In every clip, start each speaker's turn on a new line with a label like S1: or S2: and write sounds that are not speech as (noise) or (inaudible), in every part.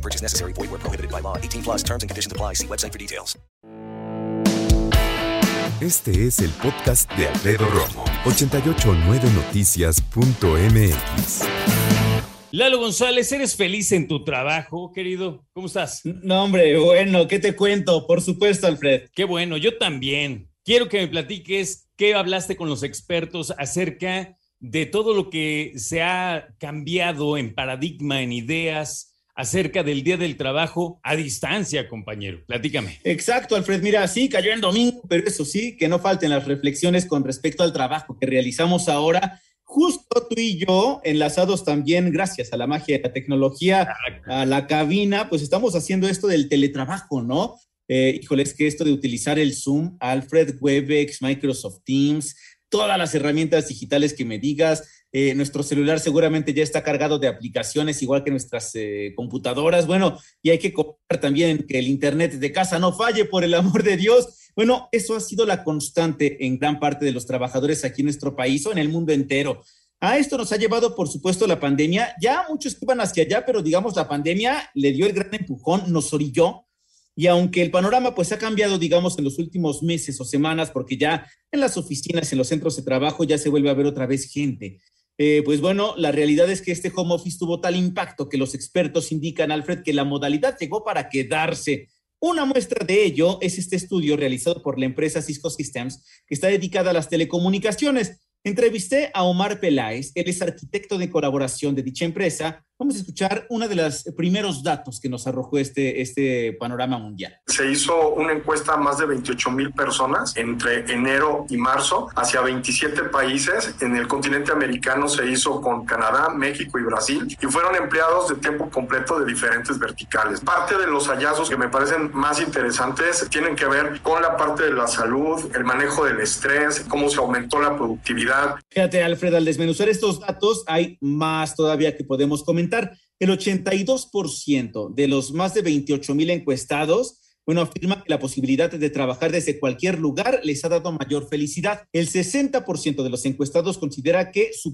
S1: No purchase necessary. Void where prohibited by law. 18 plus terms and conditions apply. See website for details.
S2: Este es el podcast de Alfredo Romo. 889noticias.mx.
S3: Lalo González, ¿eres feliz en tu trabajo, querido? ¿Cómo estás?
S4: No, hombre, bueno, ¿qué te cuento? Por supuesto, Alfred.
S3: Qué bueno, yo también. Quiero que me platiques qué hablaste con los expertos acerca de todo lo que se ha cambiado en paradigma, en ideas, acerca del Día del Trabajo a distancia, compañero. Platícame.
S4: Exacto, Alfred. Mira, sí, cayó en domingo, pero eso sí, que no falten las reflexiones con respecto al trabajo que realizamos ahora. Justo tú y yo, enlazados también, gracias a la magia de la tecnología, a la cabina, pues estamos haciendo esto del teletrabajo, ¿no? Eh, híjole, es que esto de utilizar el Zoom, Alfred, Webex, Microsoft Teams, todas las herramientas digitales que me digas, eh, nuestro celular seguramente ya está cargado de aplicaciones, igual que nuestras eh, computadoras. Bueno, y hay que contar también que el Internet de casa no falle, por el amor de Dios. Bueno, eso ha sido la constante en gran parte de los trabajadores aquí en nuestro país o en el mundo entero. A esto nos ha llevado, por supuesto, la pandemia. Ya muchos iban hacia allá, pero digamos, la pandemia le dio el gran empujón, nos orilló. Y aunque el panorama pues ha cambiado, digamos, en los últimos meses o semanas, porque ya en las oficinas, en los centros de trabajo, ya se vuelve a ver otra vez gente. Eh, pues bueno, la realidad es que este home office tuvo tal impacto que los expertos indican, Alfred, que la modalidad llegó para quedarse. Una muestra de ello es este estudio realizado por la empresa Cisco Systems, que está dedicada a las telecomunicaciones. Entrevisté a Omar Peláez, él es arquitecto de colaboración de dicha empresa. Vamos a escuchar uno de los primeros datos que nos arrojó este, este panorama mundial.
S5: Se hizo una encuesta a más de 28 mil personas entre enero y marzo hacia 27 países. En el continente americano se hizo con Canadá, México y Brasil y fueron empleados de tiempo completo de diferentes verticales. Parte de los hallazgos que me parecen más interesantes tienen que ver con la parte de la salud, el manejo del estrés, cómo se aumentó la productividad
S4: Fíjate, Alfred, al desmenuzar estos datos, hay más todavía que podemos comentar. El 82% de los más de 28 mil encuestados bueno, afirma que la posibilidad de trabajar desde cualquier lugar les ha dado mayor felicidad. El 60% de los encuestados considera que su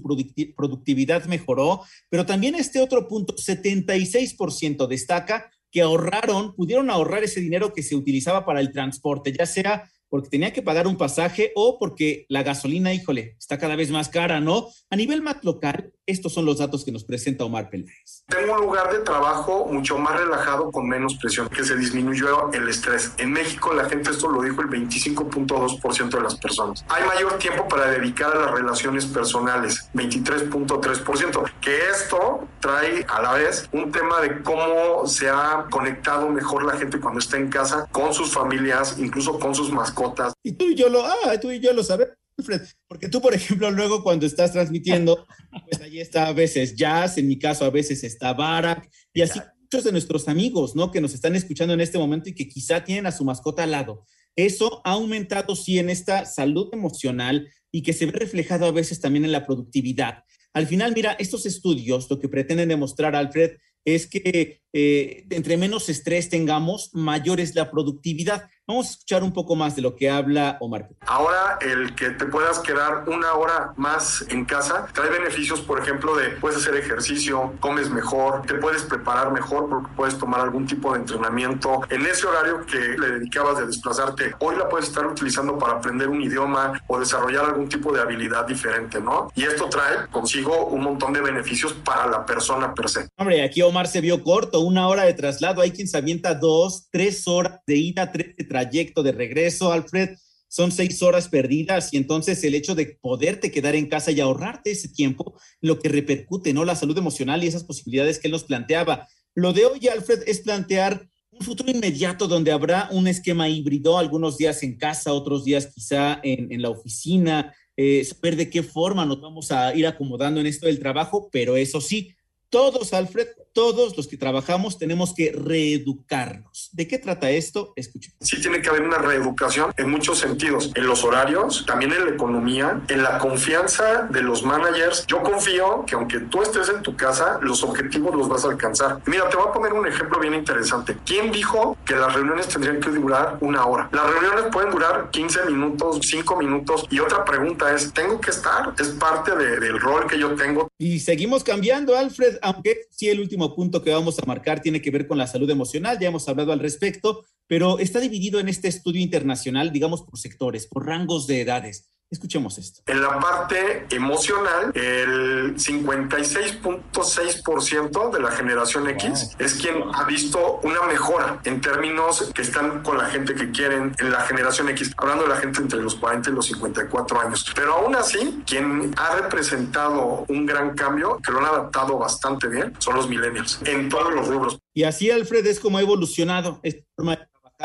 S4: productividad mejoró, pero también este otro punto, 76% destaca que ahorraron, pudieron ahorrar ese dinero que se utilizaba para el transporte, ya sea porque tenía que pagar un pasaje o porque la gasolina, híjole, está cada vez más cara, ¿no? A nivel más local, estos son los datos que nos presenta Omar Peláez.
S5: Tengo un lugar de trabajo mucho más relajado, con menos presión, que se disminuyó el estrés. En México, la gente, esto lo dijo el 25.2% de las personas. Hay mayor tiempo para dedicar a las relaciones personales, 23.3%, que esto trae a la vez un tema de cómo se ha conectado mejor la gente cuando está en casa con sus familias, incluso con sus mascotas
S4: y tú y yo lo, ah, tú y yo lo sabemos, Alfred, porque tú, por ejemplo, luego cuando estás transmitiendo, (laughs) pues ahí está a veces Jazz, en mi caso a veces está Barak, y así muchos de nuestros amigos, ¿no? Que nos están escuchando en este momento y que quizá tienen a su mascota al lado. Eso ha aumentado, sí, en esta salud emocional y que se ve reflejado a veces también en la productividad. Al final, mira, estos estudios lo que pretenden demostrar, Alfred, es que eh, entre menos estrés tengamos, mayor es la productividad. Vamos a escuchar un poco más de lo que habla Omar.
S5: Ahora, el que te puedas quedar una hora más en casa trae beneficios, por ejemplo, de puedes hacer ejercicio, comes mejor, te puedes preparar mejor porque puedes tomar algún tipo de entrenamiento. En ese horario que le dedicabas de desplazarte, hoy la puedes estar utilizando para aprender un idioma o desarrollar algún tipo de habilidad diferente, ¿no? Y esto trae consigo un montón de beneficios para la persona per se.
S4: Hombre, aquí Omar se vio corto, una hora de traslado, hay quien se avienta dos, tres horas de ida, tres de trayecto de regreso, Alfred, son seis horas perdidas y entonces el hecho de poderte quedar en casa y ahorrarte ese tiempo, lo que repercute, ¿no? La salud emocional y esas posibilidades que él nos planteaba. Lo de hoy, Alfred, es plantear un futuro inmediato donde habrá un esquema híbrido, algunos días en casa, otros días quizá en, la oficina, eh, saber de qué forma nos vamos a ir acomodando en esto del trabajo, pero eso sí, todos, Alfred, todos los que trabajamos tenemos que reeducarnos. ¿De qué trata esto? Escuchen.
S5: Sí tiene que haber una reeducación en muchos sentidos, en los horarios, también en la economía, en la confianza de los managers. Yo confío que aunque tú estés en tu casa, los objetivos los vas a alcanzar. Mira, te voy a poner un ejemplo bien interesante. ¿Quién dijo que las reuniones tendrían que durar una hora? Las reuniones pueden durar 15 minutos, 5 minutos. Y otra pregunta es, ¿tengo que estar? ¿Es parte de, del rol que yo tengo?
S4: Y seguimos cambiando, Alfred, aunque sí el último punto que vamos a marcar tiene que ver con la salud emocional, ya hemos hablado al respecto, pero está dividido en este estudio internacional, digamos, por sectores, por rangos de edades. Escuchemos esto.
S5: En la parte emocional, el 56.6% de la generación X es quien ha visto una mejora en términos que están con la gente que quieren en la generación X, hablando de la gente entre los 40 y los 54 años. Pero aún así, quien ha representado un gran cambio, que lo han adaptado bastante bien, son los millennials, en todos los rubros.
S4: Y así, Alfred, es como ha evolucionado esta forma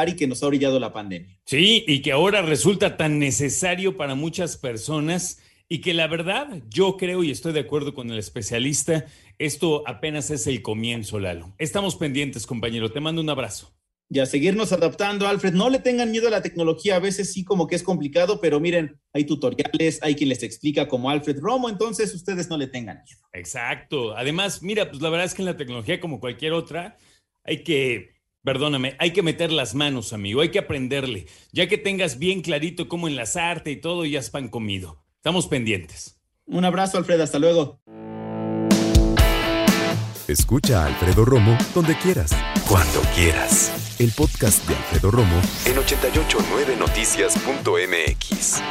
S4: y que nos ha orillado la pandemia.
S3: Sí, y que ahora resulta tan necesario para muchas personas y que la verdad, yo creo y estoy de acuerdo con el especialista, esto apenas es el comienzo, Lalo. Estamos pendientes, compañero. Te mando un abrazo.
S4: Y a seguirnos adaptando, Alfred. No le tengan miedo a la tecnología. A veces sí como que es complicado, pero miren, hay tutoriales, hay quien les explica como Alfred Romo, entonces ustedes no le tengan miedo.
S3: Exacto. Además, mira, pues la verdad es que en la tecnología, como cualquier otra, hay que Perdóname, hay que meter las manos, amigo, hay que aprenderle. Ya que tengas bien clarito cómo enlazarte y todo, ya es pan comido. Estamos pendientes.
S4: Un abrazo, Alfred, hasta luego.
S2: Escucha a Alfredo Romo donde quieras, cuando quieras. El podcast de Alfredo Romo en 889noticias.mx.